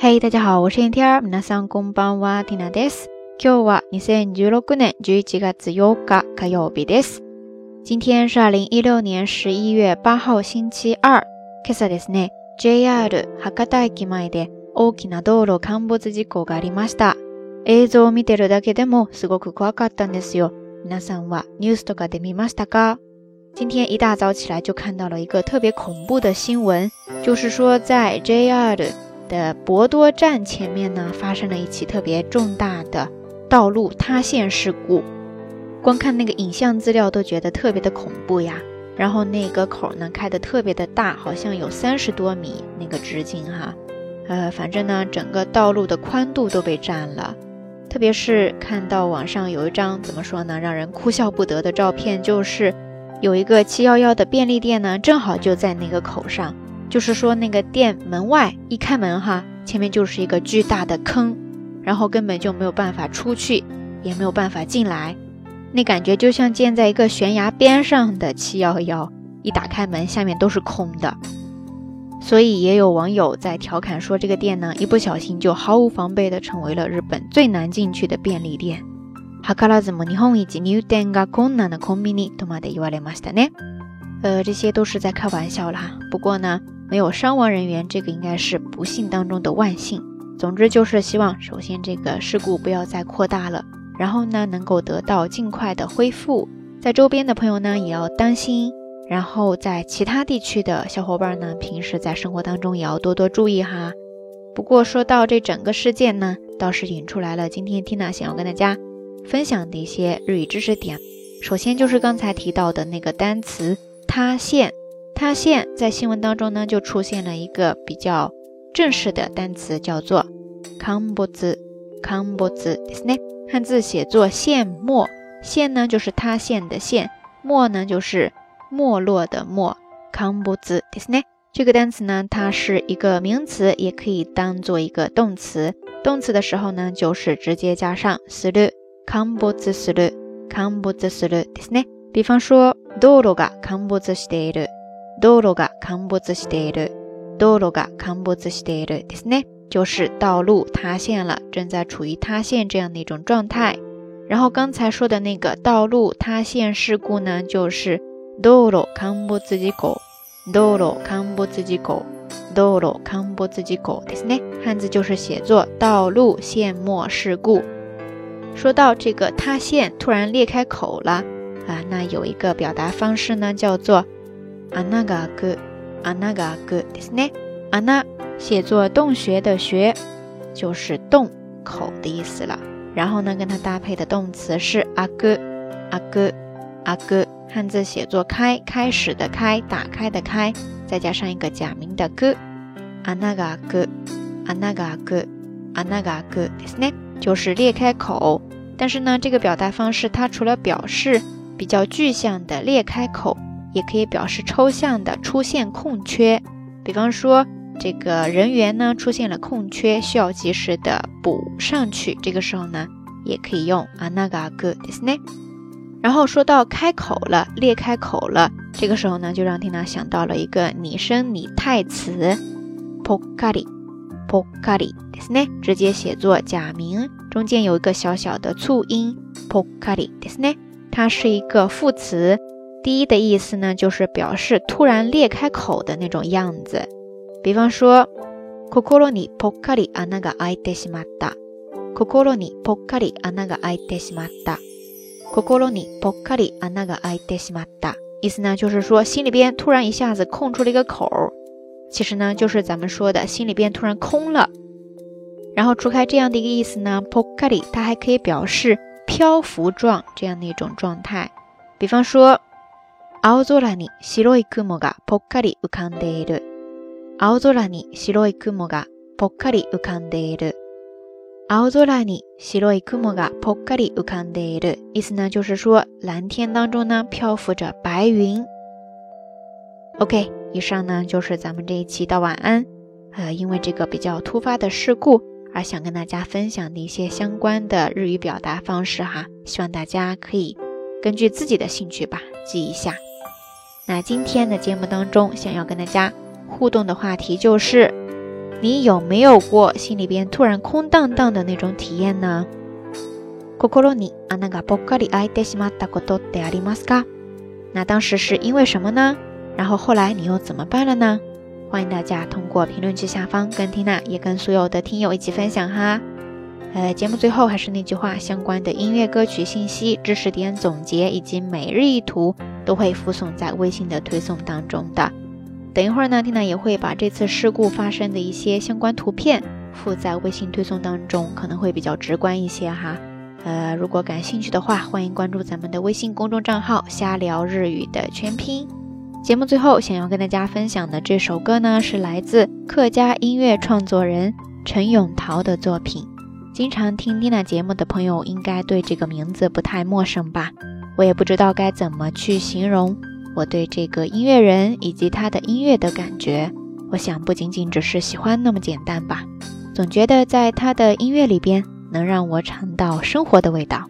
Hey, 大家好，我是 n t 皆さんこんばんは、ティナです。今日は2016年11月8日火曜日です。今天是2016年11月8号星期二。今朝ですね、JR 博多駅前で大きな道路陥没事故がありました。映像を見てるだけでもすごく怖かったんですよ。皆さんはニュースとかで見ましたか今天一大早起来就看到了一个特别恐怖的新闻，就是说在 JR 的博多站前面呢，发生了一起特别重大的道路塌陷事故。光看那个影像资料都觉得特别的恐怖呀。然后那个口呢开的特别的大，好像有三十多米那个直径哈。呃，反正呢整个道路的宽度都被占了。特别是看到网上有一张怎么说呢，让人哭笑不得的照片，就是有一个七幺幺的便利店呢，正好就在那个口上。就是说，那个店门外一开门哈，前面就是一个巨大的坑，然后根本就没有办法出去，也没有办法进来，那感觉就像建在一个悬崖边上的七幺幺，一打开门下面都是空的。所以也有网友在调侃说，这个店呢，一不小心就毫无防备地成为了日本最难进去的便利店。ハカラズモニホンイジニウテンが困難なコンビニとまで言われましたね。呃，这些都是在开玩笑啦。不过呢。没有伤亡人员，这个应该是不幸当中的万幸。总之就是希望，首先这个事故不要再扩大了，然后呢能够得到尽快的恢复。在周边的朋友呢也要当心，然后在其他地区的小伙伴呢，平时在生活当中也要多多注意哈。不过说到这整个事件呢，倒是引出来了今天缇娜想要跟大家分享的一些日语知识点。首先就是刚才提到的那个单词“塌陷”。塌陷在新闻当中呢，就出现了一个比较正式的单词，叫做康 a n b u t b 汉字写作“陷没”，“陷”呢就是“塌陷”的“陷”，“没”呢就是“没落”的“没”。康 a n b 这个单词呢，它是一个名词，也可以当做一个动词。动词的时候呢，就是直接加上“する康 a n b u t s u する k a n b s する比方说，道路が k a b s している。Dolo ga k a る。b 路が陥 s h て d る dolo ga kambuzi shi de, 是呢，就是道路塌陷了，正在处于塌陷这样的一种状态。然后刚才说的那个道路塌陷事故呢，就是 dolo kambuzi go, dolo k a m b o dolo k a b 汉字就是写作道路陷没事故。说到这个塌陷，突然裂开口了啊，那有一个表达方式呢，叫做。啊那个啊那个啊那个，啊那写作洞穴的穴，就是洞口的意思了。然后呢，跟它搭配的动词是啊个啊个啊个，汉字写作开开始的开，打开的开，再加上一个假名的个，啊那个啊个啊那个啊个啊那个啊个，啊那个啊个，就是裂开口。但是呢，这个表达方式它除了表示比较具象的裂开口。也可以表示抽象的出现空缺，比方说这个人员呢出现了空缺，需要及时的补上去。这个时候呢，也可以用啊那个啊个的是呢。然后说到开口了，裂开口了。这个时候呢，就让缇娜想到了一个拟声拟态词，pokari pokari 的是呢，直接写作假名，中间有一个小小的促音，pokari 的是呢，它是一个副词。第一的意思呢，就是表示突然裂开口的那种样子，比方说，心里突然一下子空出了一个口，其实呢就是咱们说的心里边突然空了。然后除开这样的一个意思呢，a r i 它还可以表示漂浮状这样的一种状态，比方说。青空に白い雲がぽっかり浮んでいる。青空に白い雲がぽっかり浮んでいる。青空に白い雲がぽっかり浮んでいる。意思呢，就是说蓝天当中呢漂浮着白云。OK，以上呢就是咱们这一期的晚安。呃，因为这个比较突发的事故，而想跟大家分享的一些相关的日语表达方式哈，希望大家可以根据自己的兴趣吧记一下。那今天的节目当中，想要跟大家互动的话题就是，你有没有过心里边突然空荡荡的那种体验呢？那当时是因为什么呢？然后后来你又怎么办了呢？欢迎大家通过评论区下方跟缇娜，也跟所有的听友一起分享哈。呃，节目最后还是那句话，相关的音乐歌曲信息、知识点总结以及每日一图。都会附送在微信的推送当中的。等一会儿呢，丁娜也会把这次事故发生的一些相关图片附在微信推送当中，可能会比较直观一些哈。呃，如果感兴趣的话，欢迎关注咱们的微信公众账号“瞎聊日语”的全拼。节目最后想要跟大家分享的这首歌呢，是来自客家音乐创作人陈永桃的作品。经常听丁娜节目的朋友应该对这个名字不太陌生吧。我也不知道该怎么去形容我对这个音乐人以及他的音乐的感觉。我想不仅仅只是喜欢那么简单吧，总觉得在他的音乐里边能让我尝到生活的味道。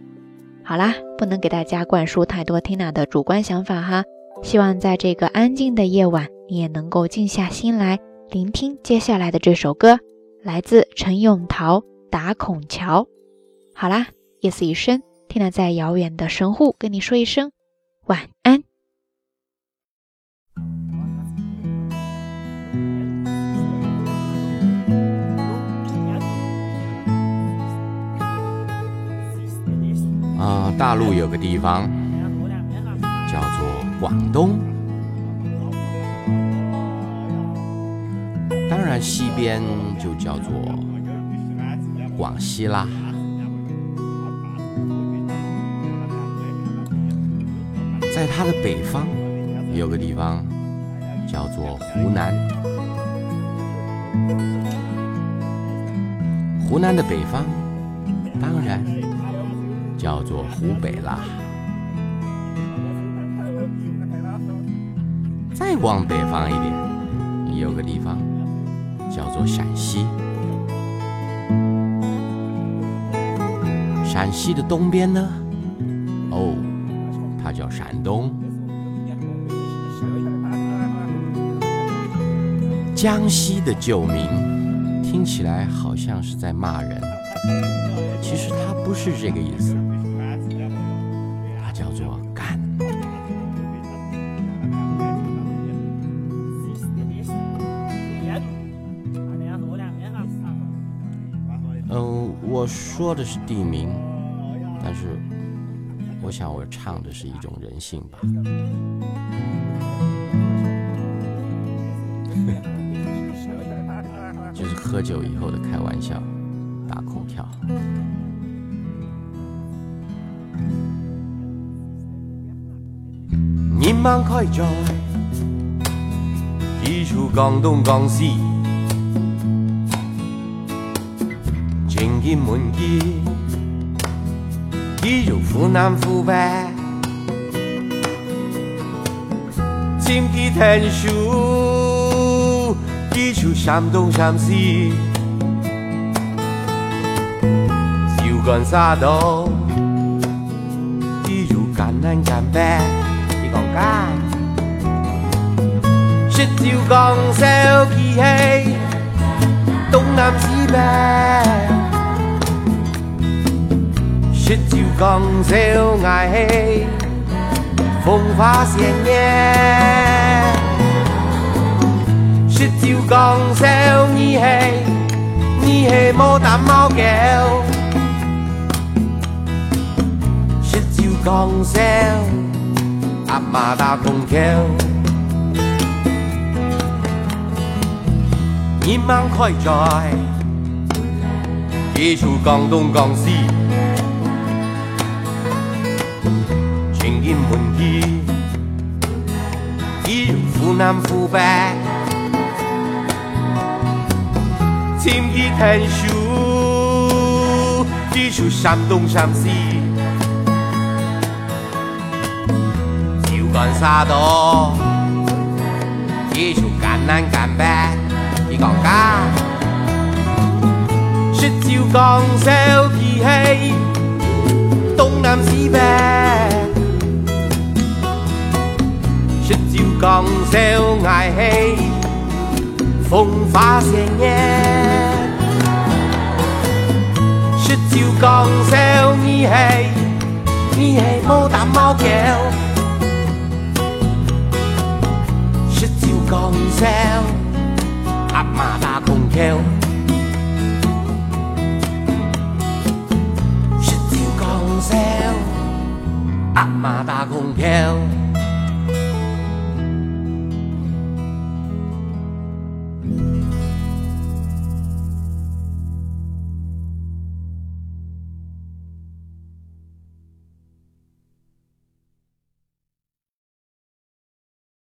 好啦，不能给大家灌输太多 Tina 的主观想法哈。希望在这个安静的夜晚，你也能够静下心来聆听接下来的这首歌，来自陈永桃《打孔桥》。好啦，Yes 一声。那在遥远的神户跟你说一声晚安。啊，大陆有个地方叫做广东，当然西边就叫做广西啦。在它的北方，有个地方叫做湖南。湖南的北方，当然叫做湖北啦。再往北方一点，有个地方叫做陕西。陕西的东边呢？哦。它叫山东，江西的旧名，听起来好像是在骂人，其实它不是这个意思，它叫做干。嗯，我说的是地名，但是。我想，我唱的是一种人性吧，就是喝酒以后的开玩笑，打空调。人忙开债，四处讲东讲西，情义满意。苦男苦病。尖几听书，几处山东山西，要干啥都，只要简单简白，你讲噶？说照讲小脾气，东南西北。出照江宵捱氣，風花成夜。出照江宵依氣，依氣冇膽貓叫。出照江宵，阿媽打空橋。一晚開在，一處江東江西。情願滿意，依然腐男腐敗。情義談書，只書山東山西，照講沙多，只書贛南贛北，你講假，說照講小脾氣，東南西北。còn gieo ngài hay phong phá sẽ nhé Shit chiều còn gieo nghi hay nghi hay mô tạm mau kéo Shit chiều còn mà ta cùng theo Shit chiều còn gieo áp mà ta cùng theo